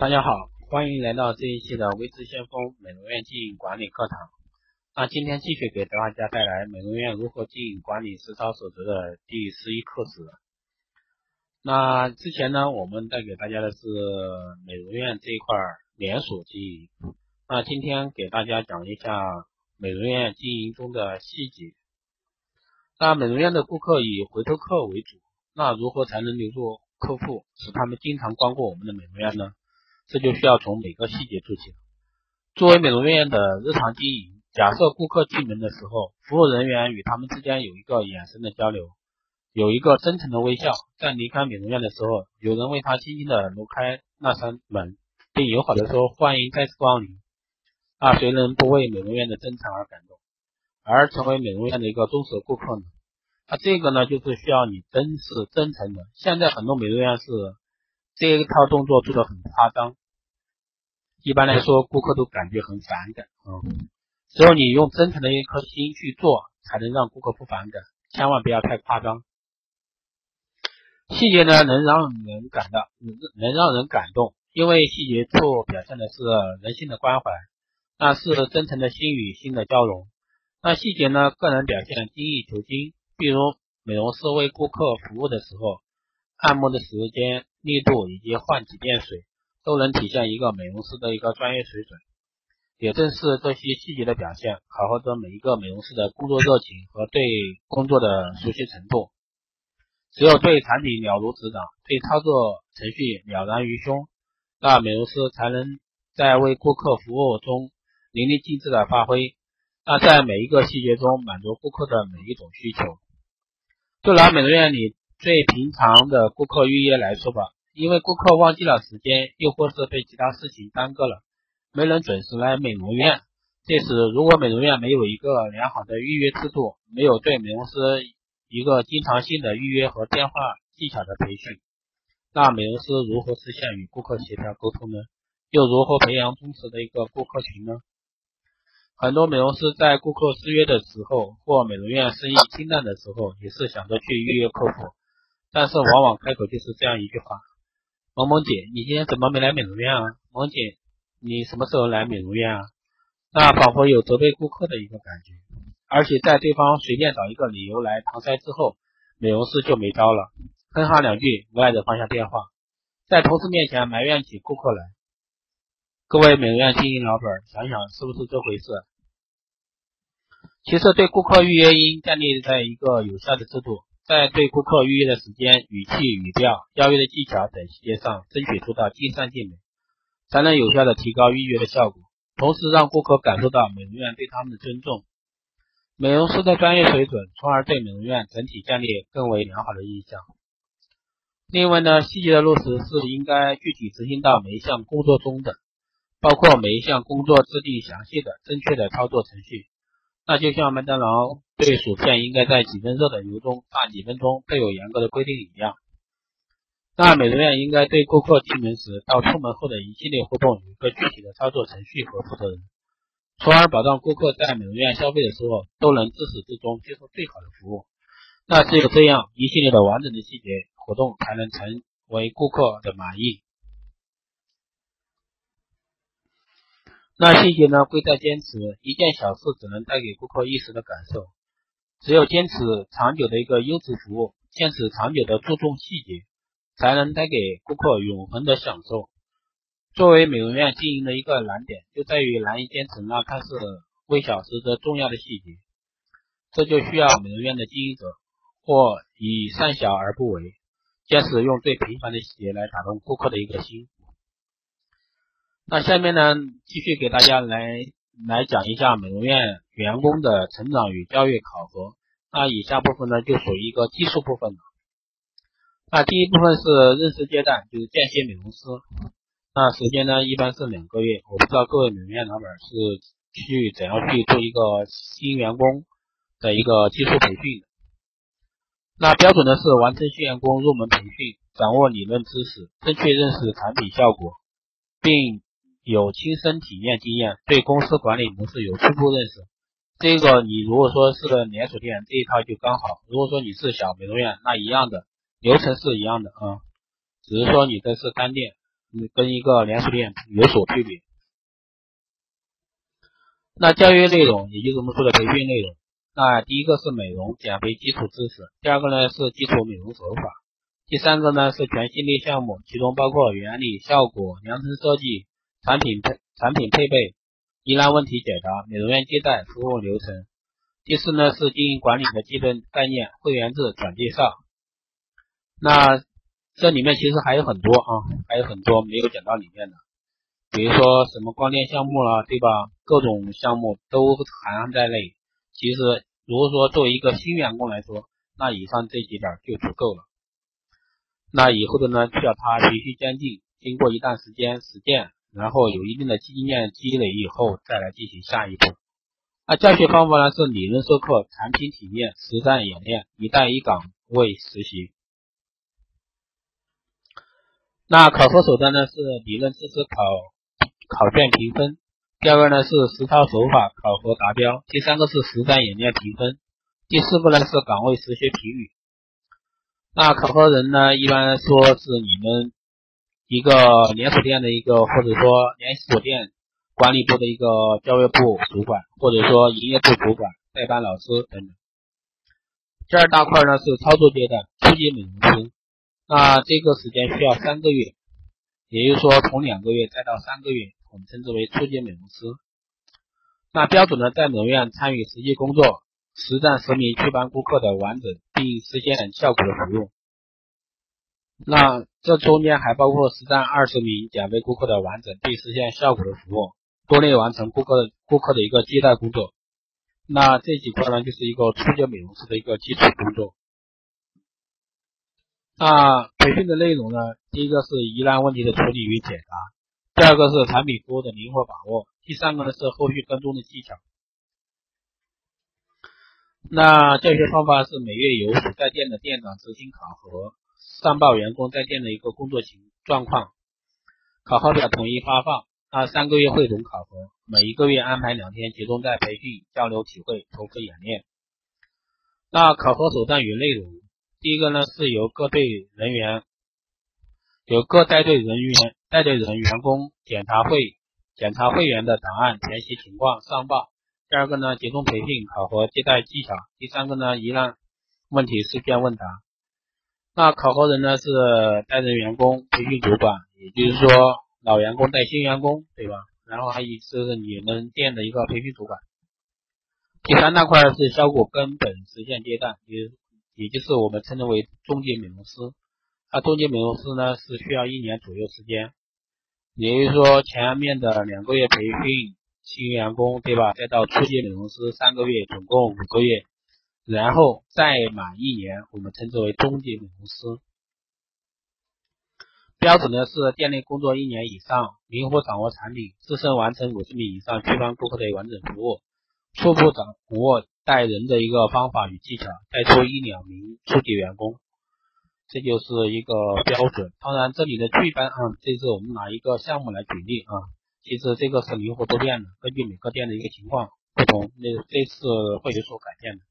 大家好，欢迎来到这一期的微知先锋美容院经营管理课堂。那今天继续给大家带来美容院如何经营管理实操守则的第十一课时。那之前呢，我们带给大家的是美容院这一块连锁经营。那今天给大家讲一下美容院经营中的细节。那美容院的顾客以回头客为主，那如何才能留住客户，使他们经常光顾我们的美容院呢？这就需要从每个细节做起。作为美容院的日常经营，假设顾客进门的时候，服务人员与他们之间有一个眼神的交流，有一个真诚的微笑。在离开美容院的时候，有人为他轻轻的挪开那扇门，并友好的说“欢迎再次光临”。那谁能不为美容院的真诚而感动，而成为美容院的一个忠实顾客呢？那这个呢，就是需要你真实真诚的。现在很多美容院是这一套动作做的很夸张。一般来说，顾客都感觉很反感。嗯，只有你用真诚的一颗心去做，才能让顾客不反感。千万不要太夸张。细节呢，能让人感到，能让人感动，因为细节处表现的是人性的关怀，那是真诚的心与心的交融。那细节呢，个人表现精益求精。比如，美容师为顾客服务的时候，按摩的时间、力度以及换几遍水。都能体现一个美容师的一个专业水准，也正是这些细节的表现，考核着每一个美容师的工作热情和对工作的熟悉程度。只有对产品了如指掌，对操作程序了然于胸，那美容师才能在为顾客服务中淋漓尽致的发挥。那在每一个细节中满足顾客的每一种需求。就拿美容院里最平常的顾客预约来说吧。因为顾客忘记了时间，又或是被其他事情耽搁了，没能准时来美容院。这时，如果美容院没有一个良好的预约制度，没有对美容师一个经常性的预约和电话技巧的培训，那美容师如何实现与顾客协调沟通呢？又如何培养忠实的一个顾客群呢？很多美容师在顾客失约的时候，或美容院生意清淡的时候，也是想着去预约客户，但是往往开口就是这样一句话。萌萌姐，你今天怎么没来美容院啊？萌姐，你什么时候来美容院啊？那仿佛有责备顾客的一个感觉，而且在对方随便找一个理由来搪塞之后，美容师就没招了，哼哈两句，无奈的放下电话，在同事面前埋怨起顾客来。各位美容院经营老板，想想是不是这回事？其实对顾客预约应建立在一个有效的制度。在对顾客预约的时间、语气、语调、邀约的技巧等细节上，争取做到尽善尽美，才能有效的提高预约的效果，同时让顾客感受到美容院对他们的尊重，美容师的专业水准，从而对美容院整体建立更为良好的印象。另外呢，细节的落实是应该具体执行到每一项工作中的，包括每一项工作制定详细的、正确的操作程序。那就像麦当劳。对薯片应该在几分热的油中炸几分钟，都有严格的规定一样。那美容院应该对顾客进门时到出门后的一系列活动有一个具体的操作程序和负责人，从而保障顾客在美容院消费的时候都能自始至终接受最好的服务。那只有这样，一系列的完整的细节活动才能成为顾客的满意。那细节呢，贵在坚持，一件小事只能带给顾客一时的感受。只有坚持长久的一个优质服务，坚持长久的注重细节，才能带给顾客永恒的享受。作为美容院经营的一个难点，就在于难以坚持那看似微小实则重要的细节。这就需要美容院的经营者，或以善小而不为，坚持用最平凡的细节来打动顾客的一个心。那下面呢，继续给大家来。来讲一下美容院员工的成长与教育考核。那以下部分呢，就属于一个技术部分了。那第一部分是认识阶段，就是见习美容师。那时间呢，一般是两个月。我不知道各位美容院老板是去怎样去做一个新员工的一个技术培训。那标准的是完成新员工入门培训，掌握理论知识，正确认识产品效果，并。有亲身体验经验，对公司管理模式有初步认识。这个你如果说是个连锁店，这一套就刚好；如果说你是小美容院，那一样的流程是一样的啊，只是说你这是单店，你跟一个连锁店有所区别。那教育内容，也就是我们说的培训内容，那第一个是美容减肥基础知识，第二个呢是基础美容手法，第三个呢是全系列项目，其中包括原理、效果、量身设计、产品配产品配备、疑难问题解答、美容院接待服务流程。第四呢是经营管理的基本概念，会员制转介绍。那这里面其实还有很多啊，还有很多没有讲到里面的。比如说什么光电项目啦，对吧？各种项目都含在内。其实，如果说作为一个新员工来说，那以上这几点就足够了。那以后的呢，需要他循序渐进，经过一段时间实践，然后有一定的经验积累以后，再来进行下一步。那教学方法呢，是理论授课、产品体验、实战演练，一带一岗位实习。那考核手段呢，是理论知识考。考卷评分，第二个呢是实操手法考核达标，第三个是实战演练评分，第四个呢是岗位实习评语。那考核人呢，一般说是你们一个连锁店的一个，或者说连锁店管理部的一个教育部主管，或者说营业部主管、代班老师等等。第二大块呢是操作阶段，初级美容师，那这个时间需要三个月，也就是说从两个月再到三个月。我们称之为初级美容师。那标准呢在美容院参与实际工作，实战实名祛斑顾客的完整并实现效果的服务。那这中间还包括实战二十名减肥顾客的完整并实现效果的服务，多类完成顾客顾客的一个接待工作。那这几块呢，就是一个初级美容师的一个基础工作。那培训的内容呢，第一个是疑难问题的处理与解答。第二个是产品服务的灵活把握，第三个呢是后续跟踪的技巧。那教学方法是每月由所在店的店长执行考核，上报员工在店的一个工作情状况，考核表统一发放，那三个月汇总考核，每一个月安排两天集中在培训、交流、体会、重复演练。那考核手段与内容，第一个呢是由各队人员，由各带队人员。带队人员工检查会检查会员的档案填写情况上报。第二个呢，集中培训考核接待技巧。第三个呢，疑难问题试卷问答。那考核人呢是带人员工培训主管，也就是说老员工带新员工，对吧？然后还有就是你们店的一个培训主管。第三大块是效果根本实现阶段，也也就是我们称之为中级美容师。那中级美容师呢是需要一年左右时间。也就是说，前面的两个月培训新员工，对吧？再到初级美容师三个月，总共五个月，然后再满一年，我们称之为中级美容师。标准呢是店内工作一年以上，灵活掌握产品，自身完成五十米以上祛斑顾客的完整服务，初步掌握带人的一个方法与技巧，带出一两名初级员工。这就是一个标准，当然这里的祛斑啊，这是我们拿一个项目来举例啊，其实这个是灵活多变的，根据每个店的一个情况不同，那这次会有所改变的。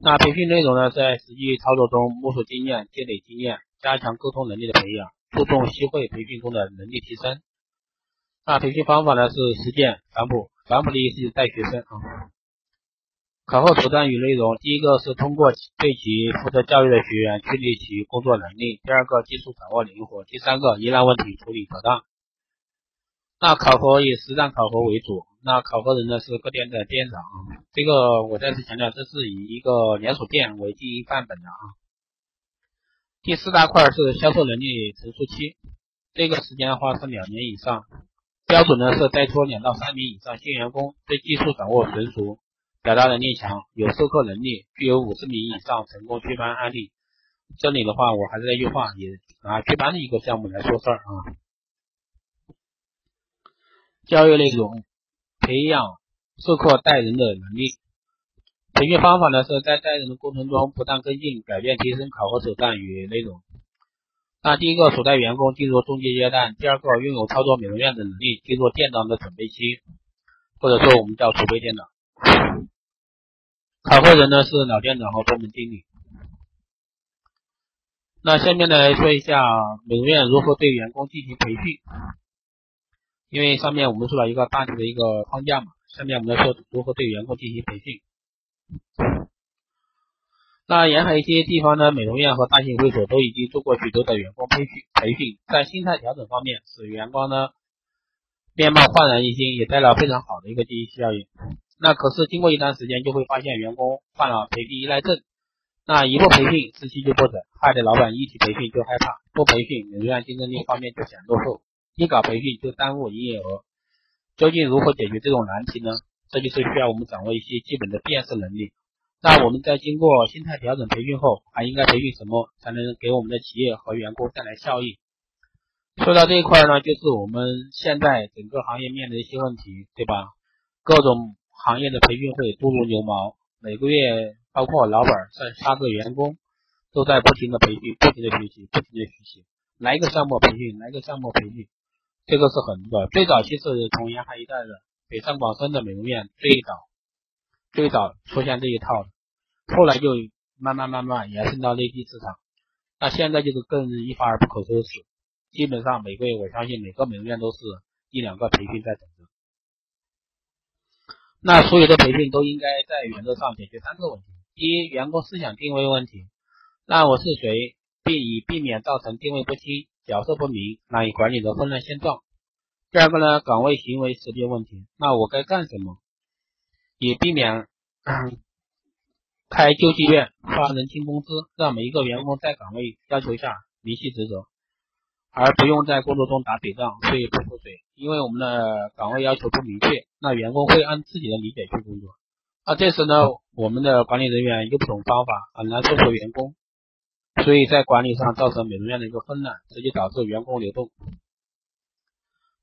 那培训内容呢，在实际操作中摸索经验、积累经验，加强沟通能力的培养，注重西会培训中的能力提升。那培训方法呢是实践反哺，反哺的意思是带学生啊。考核手段与内容，第一个是通过对其负责教育的学员确立其工作能力；第二个技术掌握灵活；第三个疑难问题处理得当。那考核以实战考核为主，那考核人呢是各店的店长。这个我再次强调，这是以一个连锁店为经营范本的啊。第四大块是销售能力成熟期，这个时间的话是两年以上，标准呢是带出两到三名以上新员工，对技术掌握纯熟。表达能力强，有授课能力，具有五十名以上成功祛斑案例。这里的话，我还是那句话，也拿祛斑的一个项目来说事儿啊。教育内容，培养授课带人的能力。培训方法呢，是在带人的过程中不断跟进、改变、提升考核手段与内容。那第一个，所带员工进入中级阶段；第二个，拥有操作美容院的能力，进入店长的准备期，或者说我们叫储备店长。考核人呢是老店长和部门经理。那下面来说一下美容院如何对员工进行培训，因为上面我们说了一个大体的一个框架嘛，下面我们来说如何对员工进行培训。那沿海一些地方的美容院和大型会所都已经做过许多的员工培训，培训在心态调整方面，使员工呢面貌焕然一新，也带来非常好的一个积极效应。那可是经过一段时间，就会发现员工患了培训依赖症。那一不培训，士气就不整，害得老板一提培训就害怕，不培训，美容院竞争力方面就显落后，一搞培训就耽误营业额。究竟如何解决这种难题呢？这就是需要我们掌握一些基本的辨识能力。那我们在经过心态调整培训后，还应该培训什么，才能给我们的企业和员工带来效益？说到这一块呢，就是我们现在整个行业面临一些问题，对吧？各种行业的培训会多如牛毛，每个月包括老板在下个员工都在不停的培训，不停的学习，不停的学习，来一个项目培训，来一个项目培训，这个是很多的。最早期是从沿海一带的北上广深的美容院最早。最早出现这一套，后来就慢慢慢慢延伸到内地市场，那现在就是更一发而不可收拾。基本上每个月，我相信每个美容院都是一两个培训在等着。那所有的培训都应该在原则上解决三个问题：第一，员工思想定位问题，那我是谁，并以避免造成定位不清、角色不明、难以管理的混乱现状；第二个呢，岗位行为识别问题，那我该干什么？也避免开救济院、发人情工资，让每一个员工在岗位要求下明细职责，而不用在工作中打嘴仗、睡泼水。因为我们的岗位要求不明确，那员工会按自己的理解去工作。那这时呢，我们的管理人员又不懂方法，很难说服员工，所以在管理上造成美容院的一个混乱，直接导致员工流动。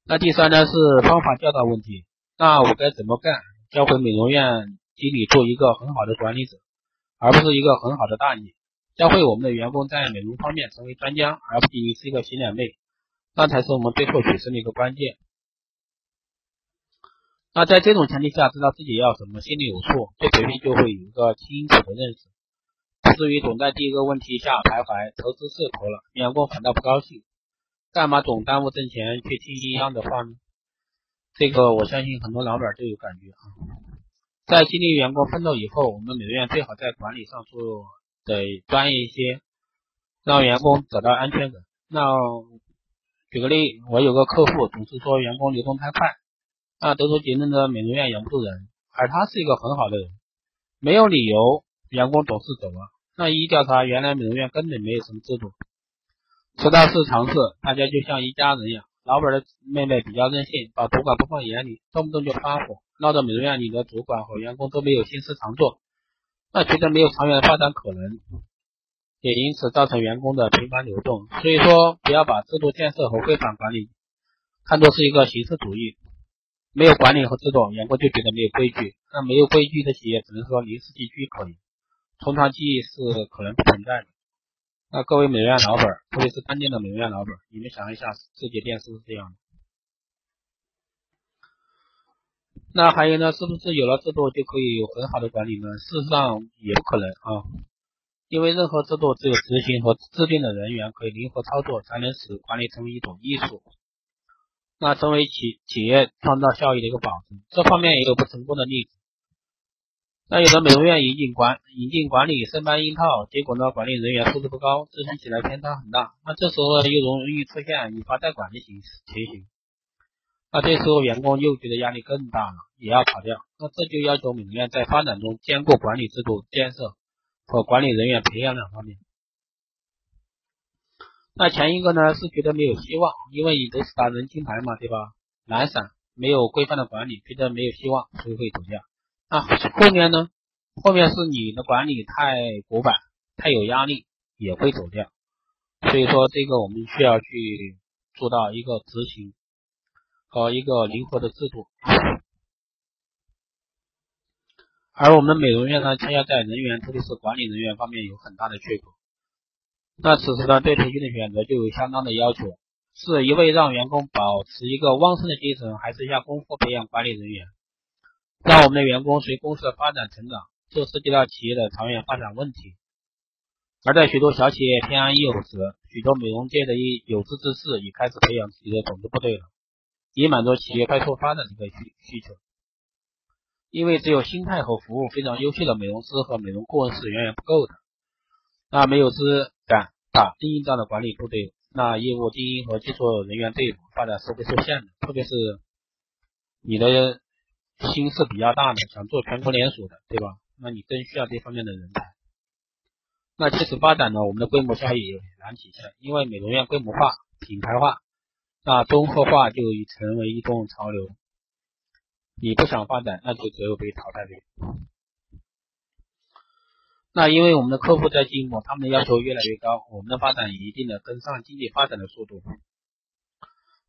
那第三呢是方法教导问题，那我该怎么干？教会美容院经理做一个很好的管理者，而不是一个很好的大爷。教会我们的员工在美容方面成为专家，而不仅仅是一个洗脸妹，那才是我们最后取胜的一个关键。那在这种前提下，知道自己要什么，心里有数，对培训就会有一个清楚的认识，至于总在第一个问题下徘徊。投资是投了，员工反倒不高兴，干嘛总耽误挣钱，去听一样的话呢？这个我相信很多老板都有感觉啊，在激励员工奋斗以后，我们美容院最好在管理上做的专业一些，让员工找到安全感。那举个例，我有个客户总是说员工流动太快，那，得出结论的美容院养不住人，而他是一个很好的人，没有理由员工总是走了。那一调查，原来美容院根本没有什么制度，迟到是常事，大家就像一家人一样。老板的妹妹比较任性，把主管不放眼里，动不动就发火，闹得美容院里的主管和员工都没有心思常做，那觉得没有长远的发展可能，也因此造成员工的频繁流动。所以说，不要把制度建设和规范管理看作是一个形式主义，没有管理和制度，员工就觉得没有规矩。那没有规矩的企业，只能说临时起居可以，从长计议是可能不存在的。那各位美容院老板，特别是单店的美容院老板，你们想一下，世界店是不是这样的？那还有呢，是不是有了制度就可以有很好的管理呢？事实上也不可能啊，因为任何制度只有执行和制定的人员可以灵活操作，才能使管理成为一种艺术，那成为企企业创造效益的一个保证。这方面也有不成功的例子。那有的美容院引进管引进管理生搬硬套，结果呢，管理人员素质不高，执行起来偏差很大。那这时候呢又容易出现以罚代管的形情形。那这时候员工又觉得压力更大了，也要跑掉。那这就要求美容院在发展中兼顾管理制度建设和管理人员培养两方面。那前一个呢是觉得没有希望，因为你都是打人情牌嘛，对吧？懒散，没有规范的管理，觉得没有希望，所以会走掉。那后面呢？后面是你的管理太古板，太有压力，也会走掉。所以说，这个我们需要去做到一个执行和一个灵活的制度。而我们美容院呢，恰恰在人员，特别是管理人员方面有很大的缺口。那此时呢，对培训的选择就有相当的要求：是一味让员工保持一个旺盛的精神，还是下功夫培养管理人员？让我们的员工随公司的发展成长，这涉及到企业的长远发展问题。而在许多小企业偏安一隅时，许多美容界的一有志之士已开始培养自己的种子部队了，以满足企业快速发展的一个需需求。因为只有心态和服务非常优秀的美容师和美容顾问是远远不够的。那没有资感、打硬仗的管理部队，那业务精英和技术人员队伍发展是会受限的。特别是你的心是比较大的，想做全国连锁的，对吧？那你更需要这方面的人才。那其实发展呢，我们的规模效益也难体现，因为美容院规模化、品牌化，那综合化就已成为一种潮流。你不想发展，那就只有被淘汰的。那因为我们的客户在进步，他们的要求越来越高，我们的发展也一定的跟上经济发展的速度。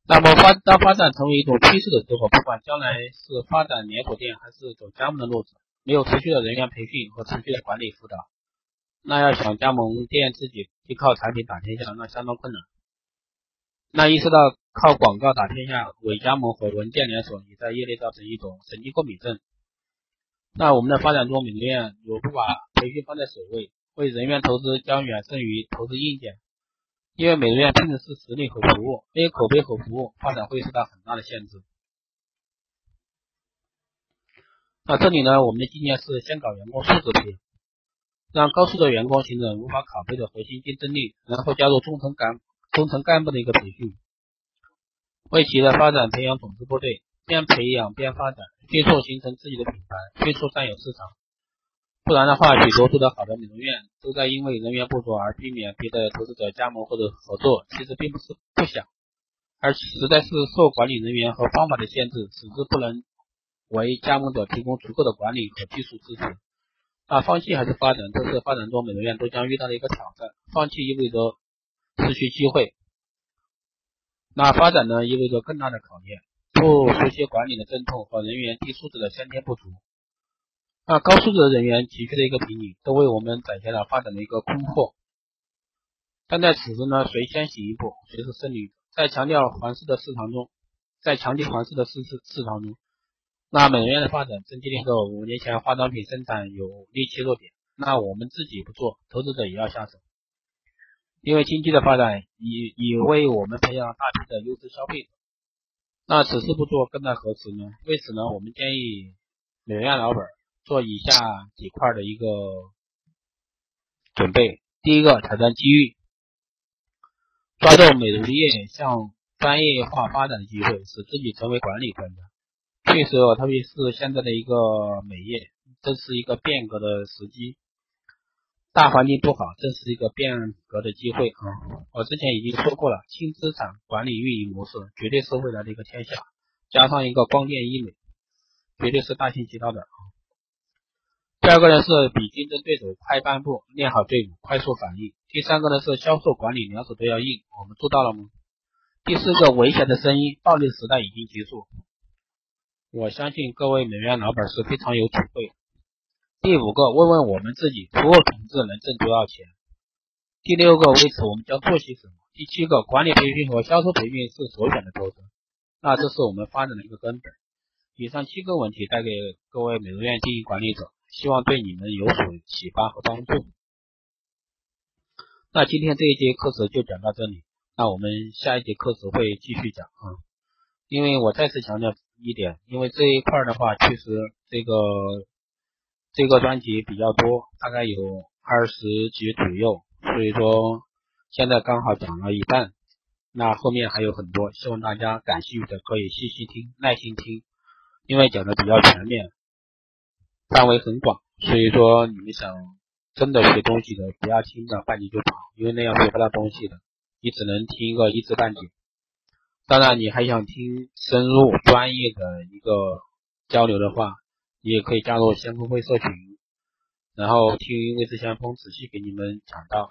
那么发当发展成为一种趋势的时候，不管将来是发展连锁店还是走加盟的路子，没有持续的人员培训和持续的管理辅导，那要想加盟店自己依靠产品打天下，那相当困难。那意识到。靠广告打天下，伪加盟和文件连锁也在业内造成一种神经过敏症。那我们的发展中，美容院有不把培训放在首位，为人员投资将远胜于投资硬件。因为美容院拼的是实力和服务，没有口碑和服务，发展会受到很大的限制。那这里呢，我们的经验是先搞员工素质培养，让高素质员工形成无法拷贝的核心竞争力，然后加入中层干中层干部的一个培训。为企业的发展培养种子部队，边培养边发展，迅速形成自己的品牌，迅速占有市场。不然的话，许多做得好的美容院都在因为人员不足而避免别的投资者加盟或者合作。其实并不是不想，而实在是受管理人员和方法的限制，使之不能为加盟者提供足够的管理和技术支持。那放弃还是发展，这是发展中美容院都将遇到的一个挑战。放弃意味着失去机会。那发展呢，意味着更大的考验，不熟悉管理的阵痛和人员低素质的先天不足。那高素质的人员急需的一个瓶颈，都为我们展现了发展的一个困惑。但在此时呢，谁先行一步，谁是胜利者。在强调环视的市场中，在强劲环视的市市市场中，那美容院的发展正经历着五年前化妆品生产有力切入点。那我们自己不做，投资者也要下手。因为经济的发展已已为我们培养大批的优质消费者，那此事不做更待何时呢？为此呢，我们建议美容院老板做以下几块的一个准备：第一个，挑战机遇，抓住美容业向专业化发展的机会，使自己成为管理专家。确实，特别是现在的一个美业，这是一个变革的时机。大环境不好，这是一个变革的机会啊！我之前已经说过了，轻资产管理运营模式绝对是未来的一个天下，加上一个光电医美，绝对是大行其道的！第二个呢是比竞争对手快半步，练好队伍，快速反应。第三个呢是销售管理两手都要硬，我们做到了吗？第四个危险的声音，暴力时代已经结束。我相信各位美容院老板是非常有体会。第五个，问问我们自己，服务品质能挣多少钱？第六个，为此我们将做些什么？第七个，管理培训和销售培训是首选的投资，那这是我们发展的一个根本。以上七个问题带给各位美容院经营管理者，希望对你们有所启发和帮助。那今天这一节课时就讲到这里，那我们下一节课时会继续讲啊。因为我再次强调一点，因为这一块的话，确实这个。这个专辑比较多，大概有二十集左右，所以说现在刚好讲了一半，那后面还有很多，希望大家感兴趣的可以细细听，耐心听，因为讲的比较全面，范围很广，所以说你们想真的学东西的，不要听着半截就跑，因为那样学不到东西的，你只能听一个一知半解。当然，你还想听深入专业的一个交流的话。你也可以加入先锋会社群，然后听未知先锋仔细给你们讲到。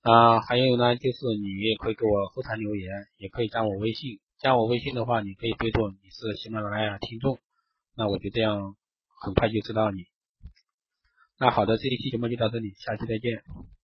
啊，还有呢，就是你也可以给我后台留言，也可以加我微信。加我微信的话，你可以备注你是喜马拉雅听众，那我就这样很快就知道你。那好的，这一期节目就到这里，下期再见。